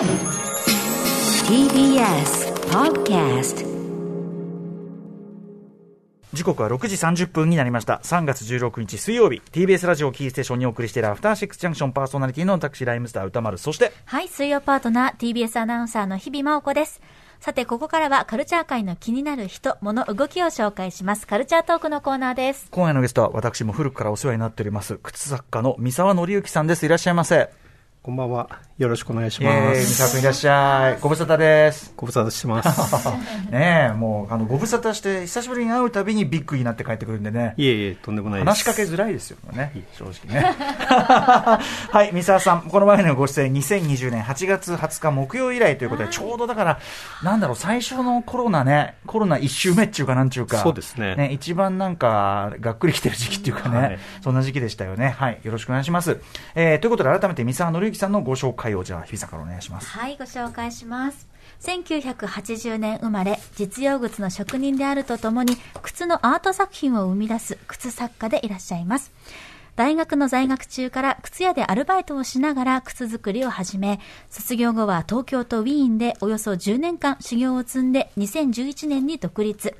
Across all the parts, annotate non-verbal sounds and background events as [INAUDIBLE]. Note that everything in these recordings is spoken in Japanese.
TBS Podcast 時刻は6時30分になりました。3月16日水曜日、TBS ラジオキーステーションにお送りしているアフターシックスジャンクションパーソナリティの私、ライムスター歌丸、そして、はい、水曜パートナー、TBS アナウンサーの日々真央子です。さて、ここからはカルチャー界の気になる人、物、動きを紹介します。カルチャートークのコーナーです。今夜のゲストは私も古くからお世話になっております、靴作家の三沢紀之さんです。いらっしゃいませ。こんばんは。よろしくお願いしえまー、三す。沢君いらっしゃい。ご無沙汰です。ご無沙汰してます。[LAUGHS] ねえ、もう、あの、ご無沙汰して、久しぶりに会うたびにビッグになって帰ってくるんでね。いえいえ、とんでもないです。話しかけづらいですよね、正直ね。[LAUGHS] はい、三沢さん、この前のご出演、2020年8月20日木曜以来ということで、ちょうどだから、なんだろう、最初のコロナね、コロナ一周目っていうか、なんちゅうか、そうですね一番なんか、がっくりきてる時期っていうかね、はいそんな時期でしたよね。はい、よろしくお願いします。えー、ということで、改めて三沢紀之さんのご紹介を、じゃあ、日比さんからお願いします。はい、ご紹介します。1980年生まれ、実用靴の職人であるとともに、靴のアート作品を生み出す靴作家でいらっしゃいます。大学の在学中から靴屋でアルバイトをしながら靴作りを始め、卒業後は東京とウィーンでおよそ10年間修行を積んで2011年に独立。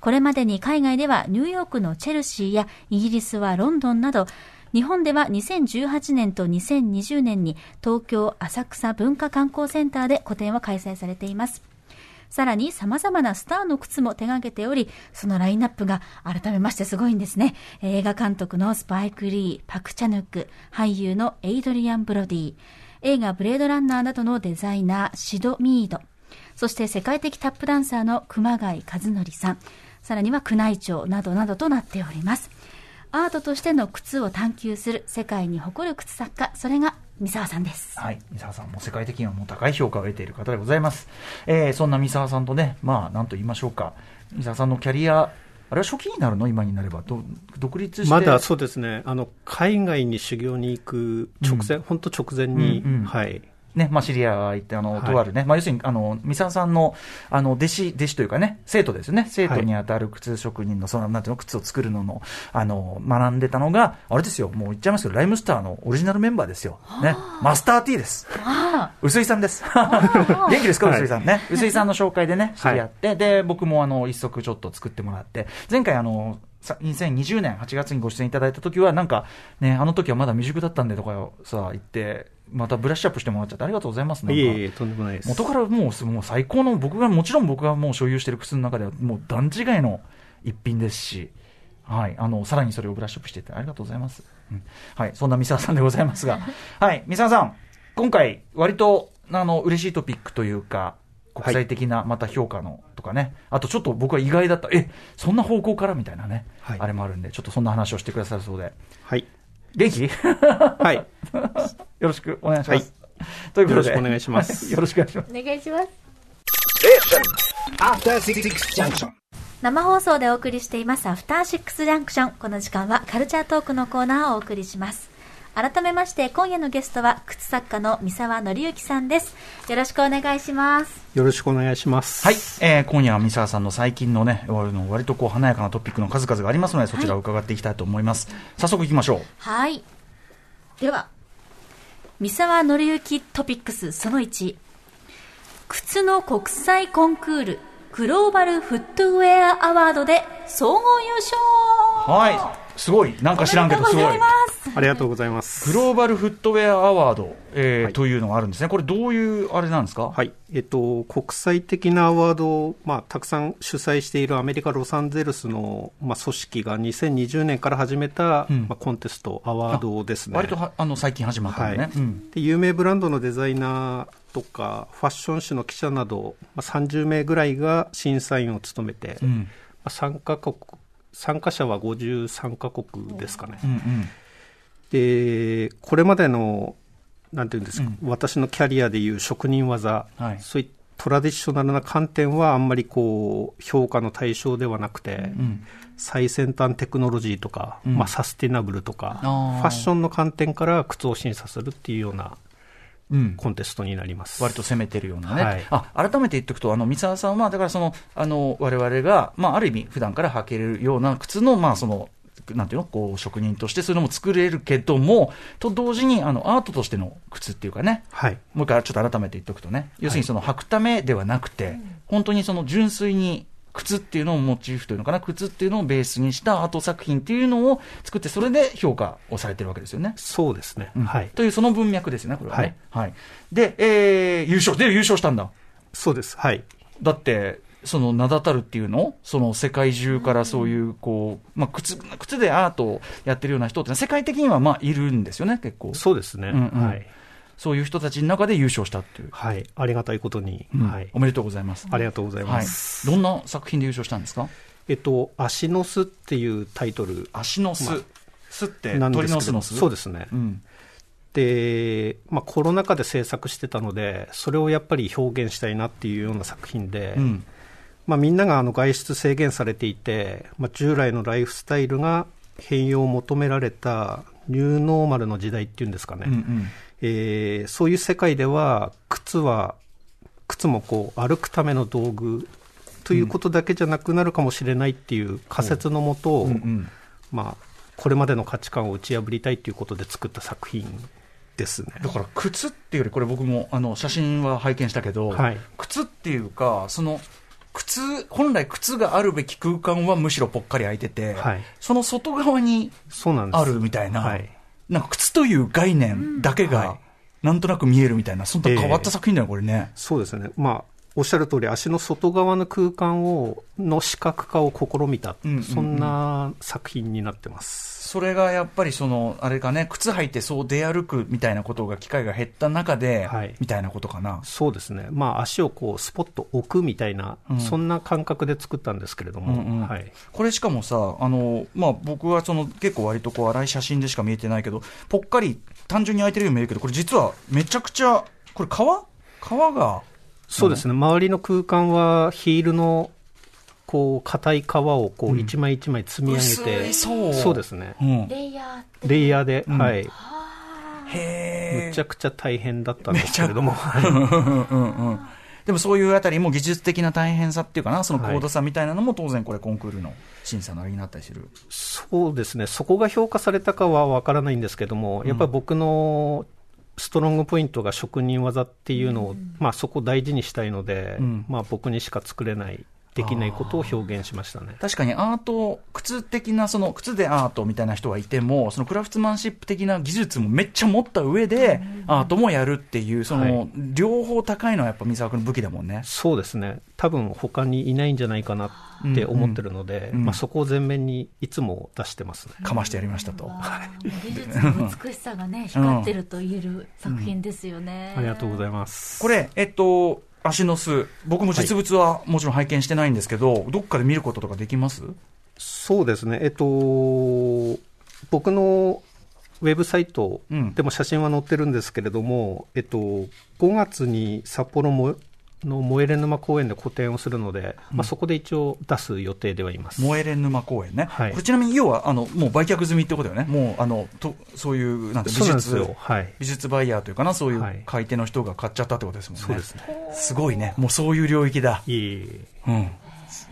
これまでに海外ではニューヨークのチェルシーやイギリスはロンドンなど、日本では2018年と2020年に東京浅草文化観光センターで個展を開催されています。さらに様々なスターの靴も手掛けており、そのラインナップが改めましてすごいんですね。映画監督のスパイク・リー、パク・チャヌック、俳優のエイドリアン・ブロディ、映画ブレードランナーなどのデザイナー、シド・ミード、そして世界的タップダンサーの熊谷和則さん、さらには宮内庁などなどとなっております。アートとしての靴を探求する世界に誇る靴作家、それが三沢さんです。はい、三沢さんも世界的にはもう高い評価を得ている方でございます。えー、そんな三沢さんとね、まあ、なんと言いましょうか、三沢さんのキャリア、あれは初期になるの？今になれば、ど独立して。まだそうですね、あの、海外に修行に行く直前、本当直前に、うんうんはい。ね、まあ、知り合いがいて、あの、はい。とあるね、まあ、要するに、あの、三沢さんの、あの、弟子、弟子というかね、生徒ですよね、生徒にあたる靴職人の、その、なんていうの、靴を作るのの、あの、学んでたのが、あれですよ、もう言っちゃいますけど、ライムスターのオリジナルメンバーですよ。ね、マスター T です。薄井さんです。元気ですか、はい。薄井さんね。薄井さんの紹介でね、知り合って、で、僕もあの、一足ちょっと作ってもらって、前回あの、さ2020年8月にご出演いただいた時は、なんか、ね、あの時はまだ未熟だったんでとかさ、言って、またブラッシュアップしてもらっちゃってありがとうございます。なんかいえいえ、とんでもないです。元からもう、もう最高の、僕が、もちろん僕がもう所有している靴の中では、もう段違いの一品ですし、はい、あの、さらにそれをブラッシュアップしていってありがとうございます。うん。はい、そんな三沢さんでございますが、[LAUGHS] はい、三沢さん、今回、割と、あの、嬉しいトピックというか、国際的なまた評価のとかね、あとちょっと僕は意外だった、え、そんな方向から？みたいなね、はい。あれもあるんで、ちょっとそんな話をしてくださるそうで、はい。元気？はい。[LAUGHS] よろしくお願いします。ということで、よろしくお願いしますはい [LAUGHS] よろしくお願いします。お願いします。After Six Junction. 生放送でお送りしていますアフターシックスジャンクション。この時間はカルチャートークのコーナーをお送りします。改めまして今夜のゲストは靴作家の三沢紀之さんです。よろしくお願いします。よろしくお願いします。はい、えー今夜は三沢さんの最近のね、割の割とこう華やかなトピックの数々がありますので、そちらを伺っていきたいと思います。早速行きましょう。はい。では、三沢紀之トピックスその1。靴の国際コンクール、グローバルフットウェアアワードで総合優勝はい、すごい、なんか知らんけど、すごい。ありがとうございます。グローバルフットウェアアワード、えーはいというのがあるんですね。これどういうあれなんですか？はい。えっと、国際的なアワードを、まあ、たくさん主催しているアメリカ・ロサンゼルスの、まあ、組織が2020年から始めた、うんまあ、コンテスト、アワードですね。割とはあの最近始まったのね。はいうんで有名ブランドのデザイナーとかファッション誌の記者など、まあ、30名ぐらいが審査員を務めて、まうんあ、参加国参加者は53カ国ですかね、うんうん。でこれまでのなんていうんですか、私のキャリアでいう職人技、はい。そういったトラディショナルな観点はあんまりこう評価の対象ではなくて、うん最先端テクノロジーとか、うん。まあ、サスティナブルとかファッションの観点から靴を審査するっていうようなうんコンテストになります。割と攻めてるようなね、はい。あ改めて言っておくと、あの三沢さんは、だからその、あの我々が、まあ、ある意味、普段から履けるような靴の、まあ、そのなんていうのこう、職人としてそういうのも作れるけども、と同時に、あの、アートとしての靴っていうかね、はい。もう一回ちょっと改めて言っとくとね、要するにその履くためではなくて、本当にその純粋に靴っていうのをモチーフというのかな、靴っていうのをベースにしたアート作品っていうのを作って、それで評価をされてるわけですよね。そうですね。うんはい。というその文脈ですよね、これはね。はい。で、えー、優勝、で、優勝したんだ。そうです。はい。だって、その名だたるっていうの？その世界中からそういう、こう、まあ、靴、靴でアートをやってるような人ってのは世界的にはまあいるんですよね、結構。そうですね。うんうんはい。そういう人たちの中で優勝したっていう。はい。ありがたいことに。うんはいお。めでとうございます。ありがとうございはいます。。どんな作品で優勝したんですか？えっと、足の巣っていうタイトル足の巣。まあ巣って鳥の巣の巣そうですね。うん。で、まあ、コロナ禍で制作してたので、それをやっぱり表現したいなっていうような作品で、うん。まあ、みんながあの外出制限されていて、まあ、従来のライフスタイルが変容を求められたニューノーマルの時代っていうんですかね、うんうん。えーそういう世界では靴は靴もこう歩くための道具ということだけじゃなくなるかもしれないっていう仮説のもと、うんうん。まあ、これまでの価値観を打ち破りたいということで作った作品ですね。だから靴っていうより、これ僕もあの写真は拝見したけど、はい靴っていうか、その、靴、本来靴があるべき空間はむしろぽっかり空いてて、はい。その外側にあるみたいな、はい。なんか靴という概念だけがはい、なんとなく見えるみたいな、そんな変わった作品だよ、これね。そうですね。まあ、おっしゃる通り、足の外側の空間を、の視覚化を試みた、そんな作品になってます。それがやっぱりその、あれかね、靴履いてそう出歩くみたいなことが、機会が減った中で、はいみたいなことかな。そうですね。まあ、足をこう、スポッと置くみたいな、うんそんな感覚で作ったんですけれども、うんうんはい。これしかもさ、あの、まあ、僕はその結構割とこう荒い写真でしか見えてないけど、ぽっかり単純に空いてるように見えるけど、これ実はめちゃくちゃ、これ革？革が、そうですね。周りの空間は、ヒールの、こう、硬い皮を、こう、一枚一枚積み上げ薄て、う。そうですね。うん。レイヤーレイヤーで、うん。はい。へむちゃくちゃ大変だったんですけれども、でもそういうあたりも技術的な大変さっていうかな、その高度さみたいなのも当然これコンクールの審査のあれになったりする。そうですね、そこが評価されたかは分からないんですけども、やっぱり僕のストロングポイントが職人技っていうのを、まあ、そこを大事にしたいので、うん。まあ、僕にしか作れない、できないことを表現しましたね。確かにアート、靴的な、その靴でアートみたいな人はいても、そのクラフトマンシップ的な技術もめっちゃ持った上で、アートもやるっていう、その、はい両方高いのはやっぱ三沢君の武器だもんね。そうですね、多分他にいないんじゃないかなって思ってるので、うんうんまあ、そこを前面にいつも出してますね。かましてやりましたと。技術の美しさがね、[LAUGHS] 光ってると言える作品ですよね。ありがとうございまます。これ、えっと、足の巣、僕も実物はもちろん拝見してないんですけど、どっかで見ることとかできます？そうですね、えっと、僕のウェブサイトうん。でも写真は載ってるんですけれども、えっと、5月に札幌もの燃えれ沼公園で個展をするので、まあ、そこで一応出す予定ではいます。燃えれ沼公園ね。はいこれちなみに要は、あの、もう売却済みってことだよね。もう、あの、とそういう、なんて美術よ。、はい。美術バイヤーというかな、そういうはい買い手の人が買っちゃったってことですもんね。そうですね。すごいね。もうそういう領域だ。いえいえ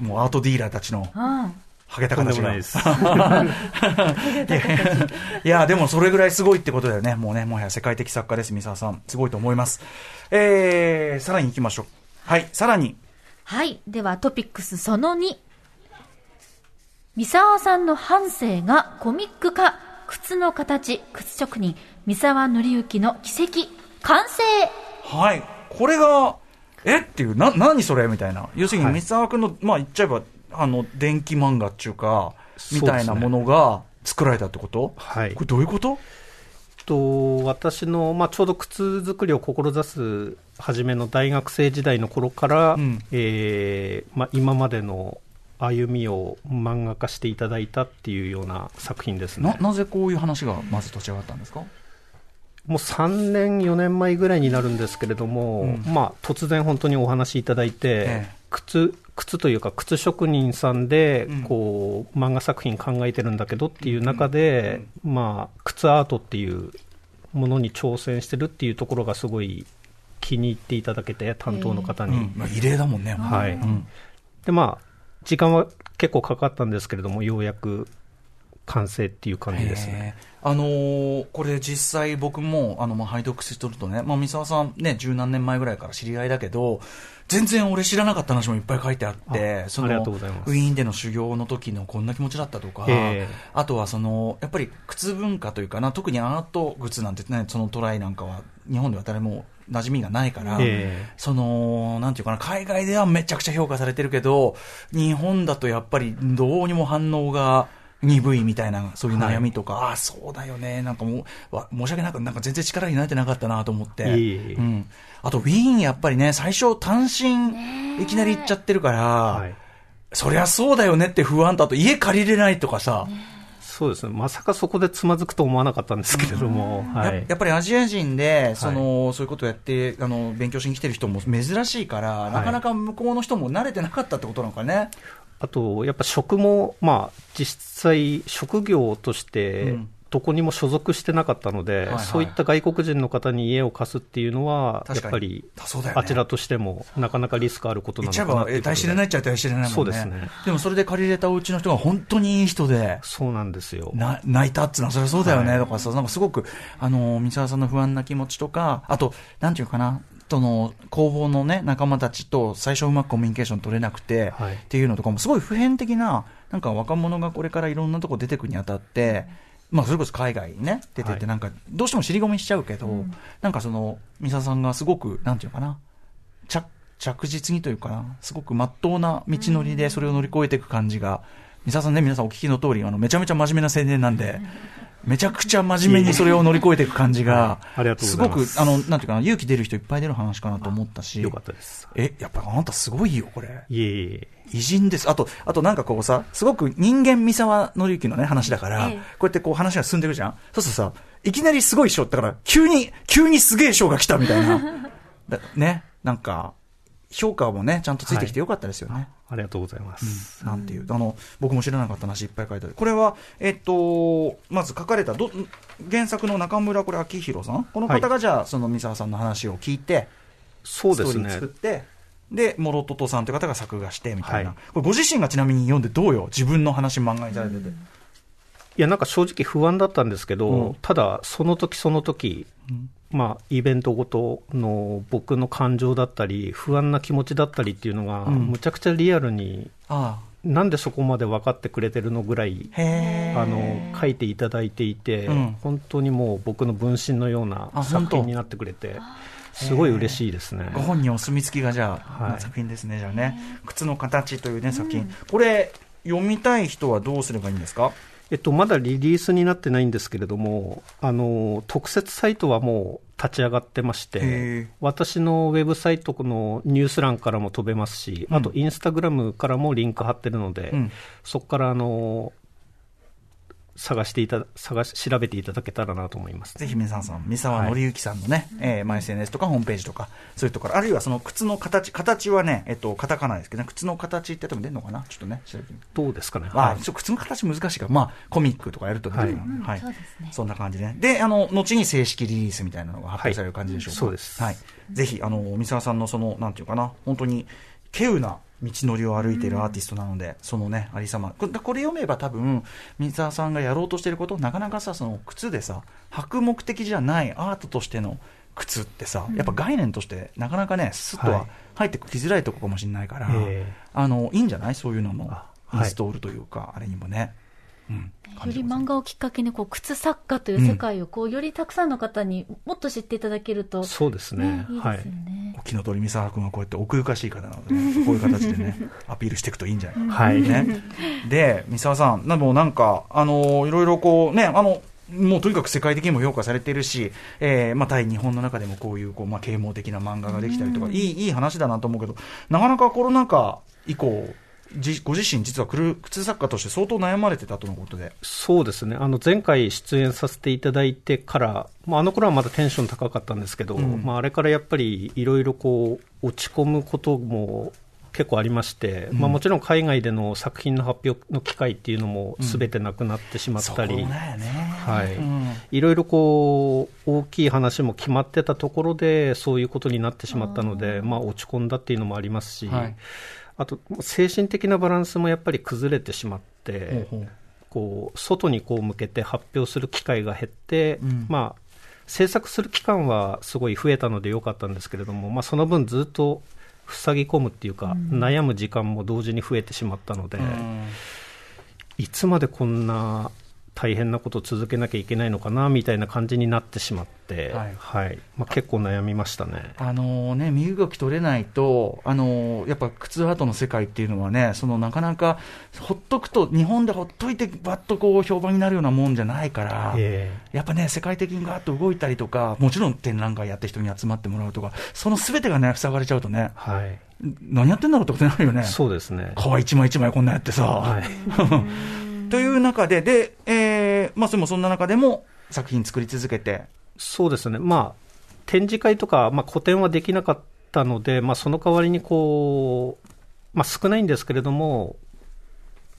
うん。もうアートディーラーたちの、す。うん。ハゲたちが。い [LAUGHS] いや、でもそれぐらいすごいってことだよね。もうね、もはや世界的作家です、三沢さん。すごいと思います。えー、さらに行きましょう。はい、さらに。はい。ではトピックスその2。三沢さんの半生がコミック化。靴の形、靴職人、三沢則之の奇跡、完成はい。これが、え？っていう、な、何それ？みたいな。要するに、はい三沢君の、まあ言っちゃえば、あの、電気漫画っていうか、みたいなものが作られたってこと？はいこれどういうこと？と私の、まあ、ちょうど靴作りを志す初めの大学生時代の頃から、うん。えーまあ、今までの歩みを漫画化していただいたっていうような作品ですな、ね。なぜこういう話がまず立ち上がったんですか？もう3年、4年前ぐらいになるんですけれども、うん。まあ、突然本当にお話しいただいて、ええ。靴靴というか靴職人さんでうん。こう、漫画作品考えてるんだけどっていう中で、まあ、靴アートっていうものに挑戦してるっていうところがすごい気に入っていただけて担当の方に、うんまあ、異例だもんね。はい。うん。でまあ時間は結構かかったんですけれどもようやく完成っていう感じですね。あのー、これ実際僕も、あの、まあ、拝読してるとね、まあ、三沢さんね、十何年前ぐらいから知り合いだけど、全然俺知らなかった話もいっぱい書いてあって、その、ウィーンでの修行の時のこんな気持ちだったとか、あとはその、やっぱり靴文化というかな、特にアート靴なんてね、そのトライなんかは、日本では誰も馴染みがないから、その、なんていうかな、海外ではめちゃくちゃ評価されてるけど、日本だとやっぱりどうにも反応が、鈍いみたいな、そういう悩みとか、はい、ああ、そうだよね、なんかもう、申し訳なく、なんか全然力になれてなかったなと思って。うん。あと、ウィーンやっぱりね、最初単身、いきなり行っちゃってるから、はい、そりゃそうだよねって不安と、あと家借りれないとかさ、そうですね、まさかそこでつまずくと思わなかったんですけれども、うん。はい、ややっぱりアジア人でその、はい、そういうことをやってあの勉強しに来てる人も珍しいから、はい、なかなか向こうの人も慣れてなかったってことなのかね。あと、やっぱ職も、まあ、実際、職業として、どこにも所属してなかったので、はいはい、そういった外国人の方に家を貸すっていうのは、やっぱり、ね、あちらとしても、なかなかリスクあることなのかなって。大知れないっちゃ大知れないもんね。そうですね。でもそれで借りれたお家の人が本当にいい人で、そうなんですよ。な泣いたっていうのは、それはそうだよね、はい、とかさ、なんかすごく、あの、三沢さんの不安な気持ちとか、あと、なんていうかな、との工房のね、仲間たちと最初うまくコミュニケーション取れなくて、はい、っていうのとかも、すごい普遍的な、なんか若者がこれからいろんなとこ出てくにあたって、まあ、それこそ海外にね、出てて、なんか、どうしても尻込みしちゃうけど、うん、なんかその、三沢さんがすごく、なんていうかな、着、着実にというかな、すごく真っ当な道のりでそれを乗り越えていく感じが、三沢さんね、皆さんお聞きの通り、あの、めちゃめちゃ真面目な青年なんで、めちゃくちゃ真面目にそれを乗り越えていく感じが、すごく、あの、なんていうかな、勇気出る人いっぱい出る話かなと思ったし。よかったです。え、やっぱあなたすごいよ、これ。いえいえ。偉人です。あと、あとなんかこうさ、すごく人間三沢紀之のね、話だから、ええ、こうやってこう話が進んでるじゃんそうするとさ、いきなりすごい賞だから、急に、急にすげえ賞が来たみたいな。[LAUGHS] ね、なんか、評価もね、ちゃんとついてきてよかったですよね。はい、ありがとうございます。うん、なんていう、あの、僕も知らなかった話いっぱい書いてある。これは、えっと、まず書かれた、ど、原作の中村これ明宏さん？この方がじゃあ、はい、その三沢さんの話を聞いて、そうですね。作って、で、モロトトさんという方が作画してみたいな、はい、これご自身がちなみに読んでどうよ？自分の話漫画にされてて。うんいや、なんか正直不安だったんですけど、うん、ただ、その時その時、うん、まあ、イベントごとの僕の感情だったり、不安な気持ちだったりっていうのが、むちゃくちゃリアルに、うん、なんでそこまで分かってくれてるのぐらい、あの、書いていただいていて、本当にもう僕の分身のような作品になってくれて、すごい嬉しいですね。ご本人お墨付きがじゃあ、はい、作品ですね、じゃあね。靴の形というね、作品。これ、読みたい人はどうすればいいんですか？えっと、まだリリースになってないんですけれども、あの、特設サイトはもう立ち上がってまして、私のウェブサイトのニュース欄からも飛べますし、うん、あとインスタグラムからもリンク貼ってるので、うん、そこからあの、探していた探し調べていただけたらなと思います。ぜひ皆さん、三沢紀之さんのね、はい、えー、まあ、SNS とかホームページとか、そういうところ、あるいはその靴の形、形はね、えっと、カタカナですけどね、靴の形って多分出るのかな？ちょっとね、調べてみどうですかね？あ、はい、靴の形難しいから、まあ、コミックとかやると出てくる、はい、はい、そんな感じね。で、あの、後に正式リリースみたいなのが発表される感じでしょうか？そうです。はい。ぜひ、あの、三沢さんのその、なんていうかな、本当に、稀有な、道のりを歩いているアーティストなので、うん、そのね、ありさま。これ読めば多分、三沢さんがやろうとしていること、なかなかさ、その靴でさ、履く目的じゃないアートとしての靴ってさ、やっぱ概念として、なかなかね、すっとは入ってきづらいとこかもしれないから、はい、あの、いいんじゃない？そういうのも、インストールというか、はい、あれにもね。うん、より漫画をきっかけにこう靴作家という世界をこう、よりたくさんの方にもっと知っていただけると、そうですね。ねいいですよね。お気の通り三沢君はこうやって奥ゆかしい方なので、ね、[LAUGHS] こういう形でね、アピールしていくといいんじゃないか、はいね。で、三沢さん、なもなんか、あの、いろいろこうね、あの、もうとにかく世界的にも評価されているし、えー、まあ、対日本の中でもこういう、こう、まあ、啓蒙的な漫画ができたりとか、いい、いい話だなと思うけど、なかなかコロナ禍以降、じご自身、実は靴作家として相当悩まれてたとのことで。そうですね、あの前回出演させていただいてから、まあ、あの頃はまだテンション高かったんですけど、うん、まあ、あれからやっぱりいろいろこう落ち込むことも結構ありまして、うん、まあ、もちろん海外での作品の発表の機会っていうのもすべてなくなってしまったり、はい。いろいろこう大きい話も決まってたところで、そういうことになってしまったので、まあ、落ち込んだっていうのもありますし。はいあと、精神的なバランスもやっぱり崩れてしまって、こう外にこう向けて発表する機会が減って、うん。まあ、制作する期間はすごい増えたので良かったんですけれども、まあ、その分ずっと塞ぎ込むっていうか、悩む時間も同時に増えてしまったので、いつまでこんな大変なことを続けなきゃいけないのかなみたいな感じになってしまって、ははいいまあ、結構悩みましたね。あのね、身動き取れないと、あのやっぱ靴アートの世界っていうのはね、そのなかなかほっとくと、日本でほっといて、ばっとこう評判になるようなもんじゃないから、えやっぱね、世界的にガーッと動いたりとか、もちろん展覧会やって人に集まってもらうとか、そのすべてがね、塞がれちゃうとね、はい、何やってんだろうってことになるよね。そうですね。皮一枚一枚こんなやってさ。はい [LAUGHS] という中で、で、えー、まあ、それもそんな中でも作品作り続けて、そうですね、まあ、展示会とか、まあ、個展はできなかったので、まあ、その代わりにこう、まあ、少ないんですけれども、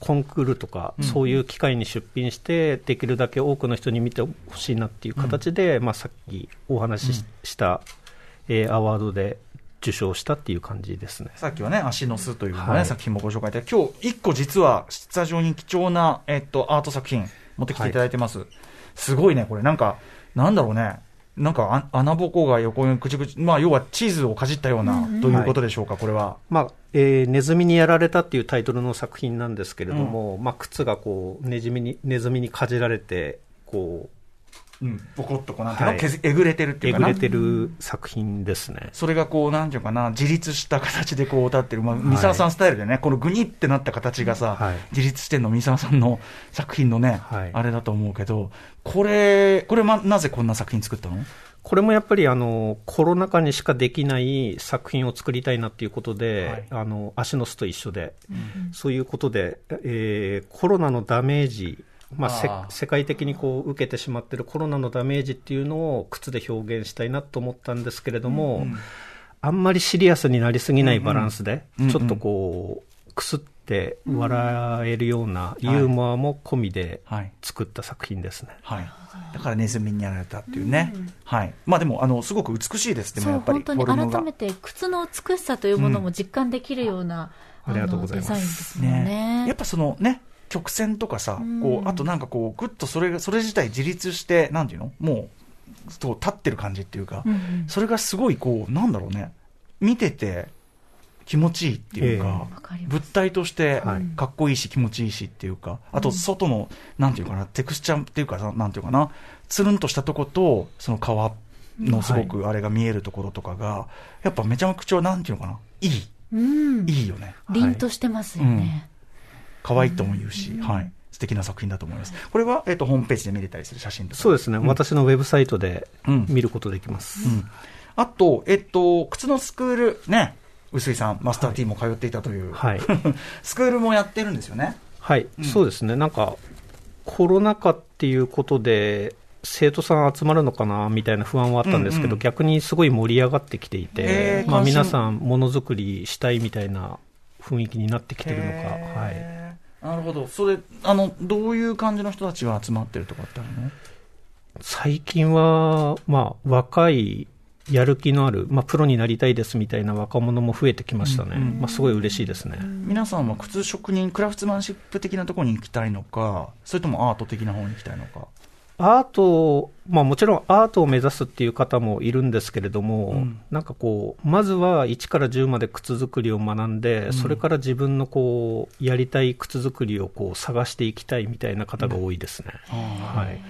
コンクールとか、うんそういう機会に出品して、できるだけ多くの人に見てほしいなっていう形で、まあ、さっきお話ししした、えーアワードで受賞したっていう感じですね。さっきはね、足の巣という、ねはい作品もご紹介で、今日一個実は、スタジオに貴重な、えっと、アート作品、持ってきていただいてます。すごいね、これ、なんか、なんだろうね。なんかあ穴ぼこが横にくちくち、まあ、要はチーズをかじったような、ということでしょうか、これは。まあえーネズミにやられたっていうタイトルの作品なんですけれども、まあ、靴がこうネズミにネズミにかじられてこうん、ぼこっとこう、なんていうの、はい。けずえぐれてるっうていうかな？えぐれてる作品ですね。それがこう、なんていうかな、自立した形でこう立ってる、まあ、三沢さんスタイルでね、このぐにってなった形がさ、はい。自立してんの三沢さんの作品のね、はい。あれだと思うけど、これ、これ、ま、なぜこんな作品作ったの？これもやっぱりあのコロナ禍にしかできない作品を作りたいなっていうことで、はい。あの足の巣と一緒で、そういうことで、えーコロナのダメージ、まあ、せあー世界的にこう受けてしまっているコロナのダメージっていうのを靴で表現したいなと思ったんですけれども、あんまりシリアスになりすぎないバランスで、うんうんちょっとこう、くすって笑えるようなユーモアも込みではい。作った作品ですね。はい。だからネズミにやられたっていうね。はい。まあでも、あの、すごく美しいです。でもやっぱり、本当に改めて靴の美しさというものも実感できるような、ありがとうございますあのデザインですもんね。やっぱそのね、曲線とかさ、うん。こう、あとなんかこう、ぐっとそれが、それ自体自立して、なんていうの？もう、そう立ってる感じっていうか、うんうん。それがすごいこう、なんだろうね、見てて気持ちいいっていうか、ええ。わかります。物体としてはい。かっこいいし気持ちいいしっていうか、あと外の、なんていうかな、テクスチャーっていうかさ、なんていうかな、つるんとしたとこと、その皮のすごくあれが見えるところとかが、やっぱめちゃくちゃ、なんていうのかな、いい、うん。いいよね。凛としてますよね。可愛いとも言うし、はい。素敵な作品だと思います。これは、えっ、と、ホームページで見れたりする写真とか？そうですね、私のウェブサイトでうん。見ることできます。うん。あと、えっと、靴のスクール、ね、臼井さん、マスター T も通っていたという、[LAUGHS] はい。スクールもやってるんですよね。はい、うんそうですね、なんか、コロナ禍っていうことで、生徒さん集まるのかなみたいな不安はあったんですけど、うんうん逆にすごい盛り上がってきていへて、まあ、皆さん、ものづくりしたいみたいな雰囲気になってきてるのか、はい、なるほど。それ、あの、どういう感じの人たちが集まってるとかってあるの？最近は、まあ、若い、やる気のある、まあ、プロになりたいですみたいな若者も増えてきましたね、うんうんまあ、すごい嬉しいですね。皆さんは靴職人、クラフトマンシップ的なところに行きたいのか、それともアート的な方に行きたいのか？アート、まあ、もちろんアートを目指すっていう方もいるんですけれども、うん。なんかこう、まずは1から10まで靴作りを学んで、ん。それから自分のこうやりたい靴作りをこう探していきたいみたいな方が多いですね。はい、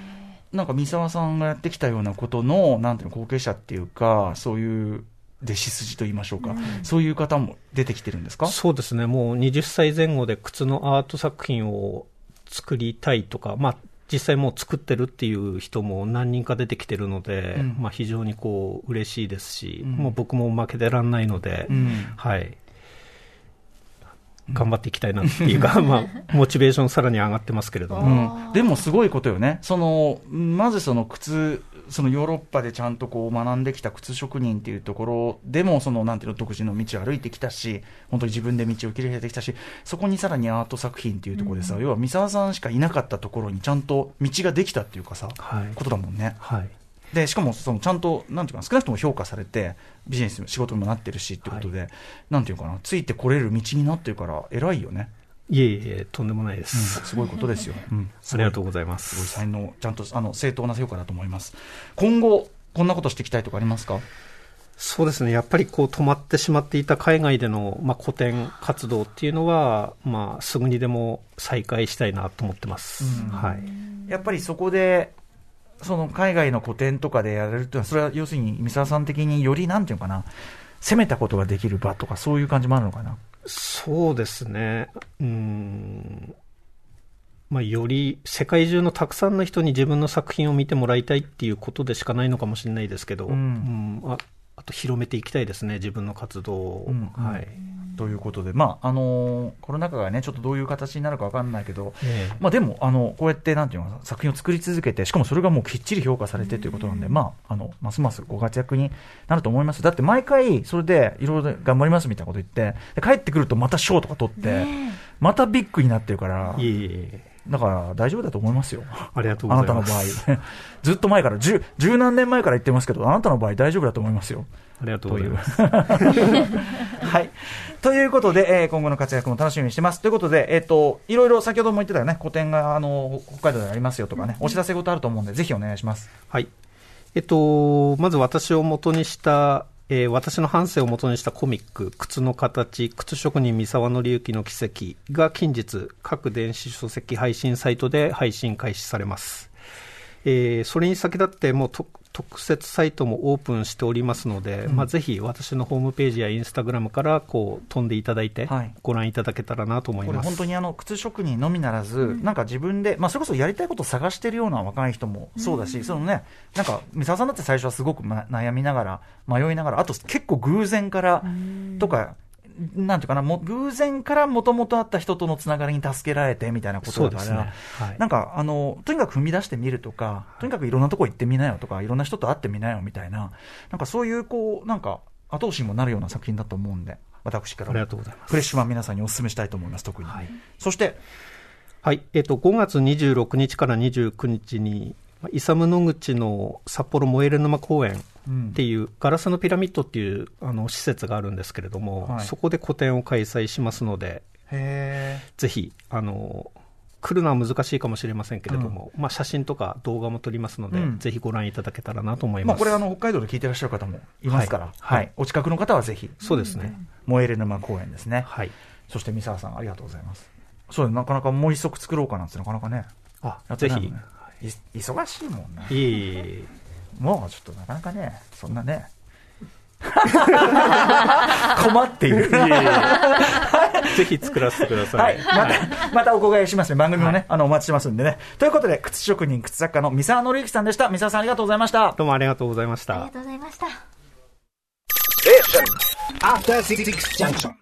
なんか三沢さんがやってきたようなことの、なんていうの、後継者っていうか、そういう弟子筋と言いましょうか、そういう方も出てきてるんですか？そうですね、もう20歳前後で靴のアート作品を作りたいとか、まあ、実際もう作ってるっていう人も何人か出てきてるので、うん。まあ、非常にこう嬉しいですし、うん。もう僕も負けてらんないので、うん。はい。頑張っていきたいなっていうか、[LAUGHS] まあ、モチベーションさらに上がってますけれどうも。ん、でもすごいことよね、そのまずその靴、そのヨーロッパでちゃんとこう学んできた靴職人っていうところでも、そのなんていうの、独自の道を歩いてきたし、本当に自分で道を切り開いてきたし、そこにさらにアート作品っていうところでさ、要は三沢さんしかいなかったところにちゃんと道ができたっていうかさ、はい。ことだもんね。はい。でしかもそのちゃんと、なんていうかな、少なくとも評価されて、ビジネス、仕事にもなってるしっていうことで、なんていうかな、ついてこれる道になってるから、偉いよね。いえいえ、とんでもないでうんす。すごいことですよ。うんありがとうございますごいす。才能、ちゃんとあの正当な評価だと思います。今後、こんなことしていきたいとかありますか？そうですね、やっぱりこう止まってしまっていた海外での、まあ、古典活動っていうのは、まあ、すぐにでも再開したいなと思ってます。うんはい。やっぱりそこで、その海外の古典とかでやれるっていうのは、それは要するに三沢さん的によりなんていうのかな、攻めたことができる場とか、そういう感じもあるのかな？そうですね。うーん。まあ、より世界中のたくさんの人に自分の作品を見てもらいたいっていうことでしかないのかもしれないですけど、うんうんああと広めていきたいですね、自分の活動を。うんはい。ということで、まああのーコロナ禍がね、ちょっとどういう形になるかわかんないけど、ええ。まあ、でもあの、こうやってなんていうの作品を作り続けて、しかもそれがもうきっちり評価されてということなんで、まあ、あのますますご活躍になると思います、だって毎回、それでいろいろ頑張りますみたいなこと言って、で帰ってくるとまた賞とか取って、またビッグになってるから、いえいえだから大丈夫だと思いますよ。ありがとうあなたのございま場す。合。[LAUGHS] ずっと前から、十、十何年前から言ってますけど、あなたの場合大丈夫だと思いますよ。ありがとうございます。[LAUGHS] はい。ということで、えー今後の活躍も楽しみにしてます。ということで、えっ、と、いろいろ先ほども言ってたよね、個展が、あの、北海道でありますよとかね、お知らせ事あると思うんで、ぜひお願いします。はい。えっと、まず私を元にした、えー私の半生を元にしたコミック、靴の形、靴職人三沢紀之の奇跡が近日、各電子書籍配信サイトで配信開始されます。えーそれに先立って、もうと特設サイトもオープンしておりますので、まあ、ぜひ私のホームページやインスタグラムからこう飛んでいただいてはい、ご覧いただけたらなと思いこれます。本当にあの、靴職人のみならず、なんか自分で、まあそれこそやりたいことを探してるような若い人もそうだし、そのね、なんか、三沢さんだって最初はすごくま悩みながら、迷いながら、あと結構偶然から、とか、なんていうかな、もう偶然からもともとあった人とのつながりに助けられてみたいなことだから、ね。はい。なんかあの、とにかく踏み出してみるとか、とにかくいろんなとこ行ってみなよとか、いろんな人と会ってみなよみたいな、なんかそういうこう、なんか後押しにもなるような作品だと思うんで、私からありもがとうございますフレッシュマン皆さんにお勧めしたいと思います、特に。はいそして、はい、えっ、と、5月26日から29日に、まあイサム野口の札幌燃える沼公園うん。っていう、ガラスのピラミッドっていうあの施設があるんですけれども、はい。そこで個展を開催しますので、へぜひ、あの、来るのは難しいかもしれませんけれども、まあ、写真とか動画も撮りますので、うん。ぜひご覧いただけたらなと思いまあ、ます。これあの、北海道で聞いてらっしゃる方もいますから、ははい。い。お近くの方はぜひ、そうですね。燃える沼公園ですね。はい。そして三沢さん、ありがとうございます。そうなかなかもう一足作ろうかなんてなかなかね、あ、ぜひ。忙しいもんね。いえいえいえもうちょっとなかなかね、そんなね。[LAUGHS] 困っている。[LAUGHS] ぜひ作らせてくださ。はいい。また、またお伺いしますね。番組もね、あの、お待ちしてますんでね。ということで、靴職人、靴作家の三沢紀之さんでした。三沢さんありがとうございました。どうもありがとうございましたありが。とうございました。After Six Junction.